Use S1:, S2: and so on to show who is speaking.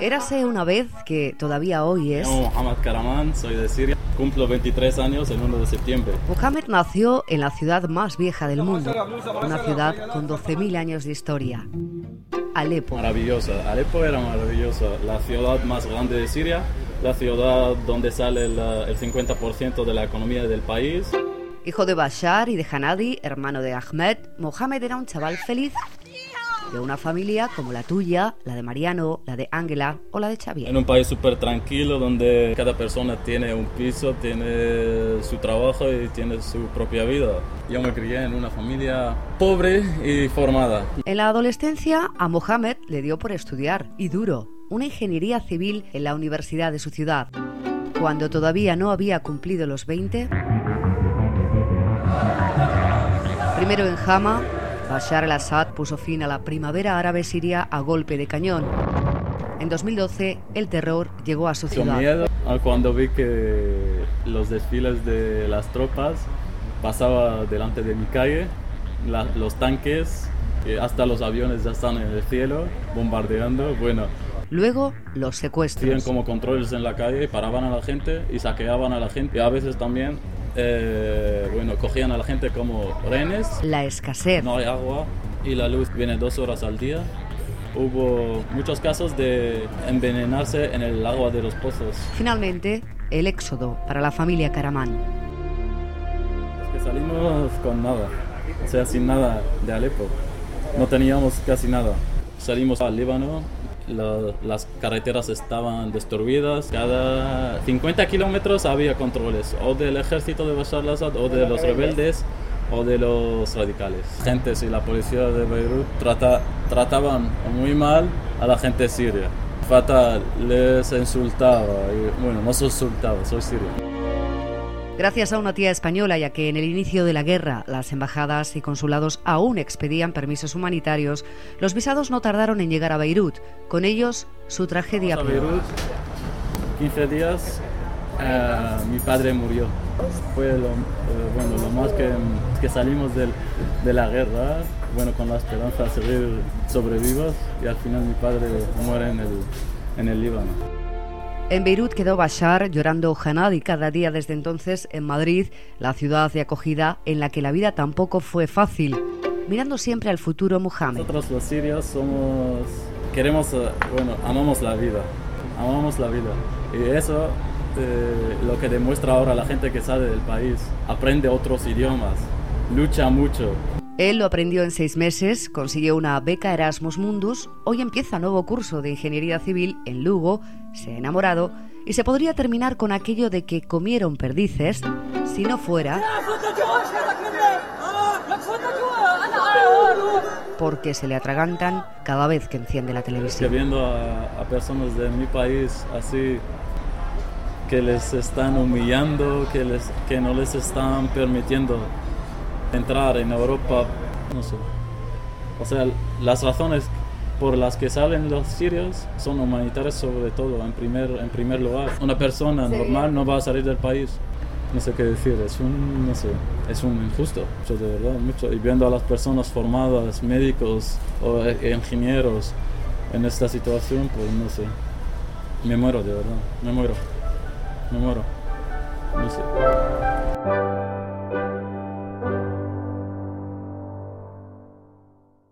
S1: Érase una vez que todavía hoy es.
S2: Me Mohamed Karaman, soy de Siria. Cumplo 23 años el 1 de septiembre.
S1: Mohamed nació en la ciudad más vieja del mundo, una ciudad con 12.000 años de historia. Alepo.
S2: Maravillosa. Alepo era maravillosa. La ciudad más grande de Siria, la ciudad donde sale el, el 50% de la economía del país.
S1: Hijo de Bashar y de Hanadi, hermano de Ahmed, Mohamed era un chaval feliz de una familia como la tuya, la de Mariano, la de Ángela o la de Xavier.
S2: En un país súper tranquilo donde cada persona tiene un piso, tiene su trabajo y tiene su propia vida. Yo me crié en una familia pobre y formada.
S1: En la adolescencia a Mohamed le dio por estudiar, y duro, una ingeniería civil en la universidad de su ciudad. Cuando todavía no había cumplido los 20, primero en Hama, Bashar al-Assad puso fin a la primavera árabe siria a golpe de cañón. En 2012, el terror llegó a su ciudad.
S2: miedo cuando vi que los desfiles de las tropas pasaba delante de mi calle, los tanques, hasta los aviones ya están en el cielo bombardeando. Bueno,
S1: Luego, los secuestros.
S2: Tienen como controles en la calle, paraban a la gente y saqueaban a la gente. Y a veces también eh, bueno, cogían a la gente como rehenes.
S1: La escasez.
S2: No hay agua y la luz viene dos horas al día. Hubo muchos casos de envenenarse en el agua de los pozos.
S1: Finalmente, el éxodo para la familia Karaman.
S2: Es que salimos con nada, o sea, sin nada de Alepo. No teníamos casi nada. Salimos al Líbano las carreteras estaban destruidas. Cada 50 kilómetros había controles, o del ejército de Bashar al-Assad, o de los rebeldes, o de los radicales. Gentes y la policía de Beirut trata, trataban muy mal a la gente siria. Fatal, les insultaba. Y, bueno, no soy insultaba, soy sirio
S1: gracias a una tía española, ya que en el inicio de la guerra las embajadas y consulados aún expedían permisos humanitarios, los visados no tardaron en llegar a Beirut. Con ellos, su tragedia.
S2: A Beirut, 15 días, eh, mi padre murió. Fue lo, eh, bueno, lo más que, que salimos del, de la guerra, bueno, con la esperanza de seguir sobrevivos, y al final mi padre muere en el, en el Líbano.
S1: En Beirut quedó Bashar llorando y cada día desde entonces en Madrid, la ciudad de acogida en la que la vida tampoco fue fácil, mirando siempre al futuro Muhammad.
S2: Nosotros los sirios somos, queremos, eh, bueno, amamos la vida, amamos la vida. Y eso eh, lo que demuestra ahora la gente que sale del país, aprende otros idiomas, lucha mucho,
S1: él lo aprendió en seis meses, consiguió una beca Erasmus Mundus, hoy empieza nuevo curso de Ingeniería Civil en Lugo, se ha enamorado y se podría terminar con aquello de que comieron perdices si no fuera porque se le atragantan cada vez que enciende la televisión.
S2: Viendo a, a personas de mi país así que les están humillando, que, les, que no les están permitiendo entrar en Europa, no sé. O sea, las razones por las que salen los sirios son humanitarias sobre todo, en primer, en primer lugar. Una persona normal no va a salir del país. No sé qué decir, es un, no sé, es un injusto, de verdad, mucho. Y viendo a las personas formadas, médicos o e, ingenieros en esta situación, pues no sé, me muero de verdad, me muero, me muero, no sé.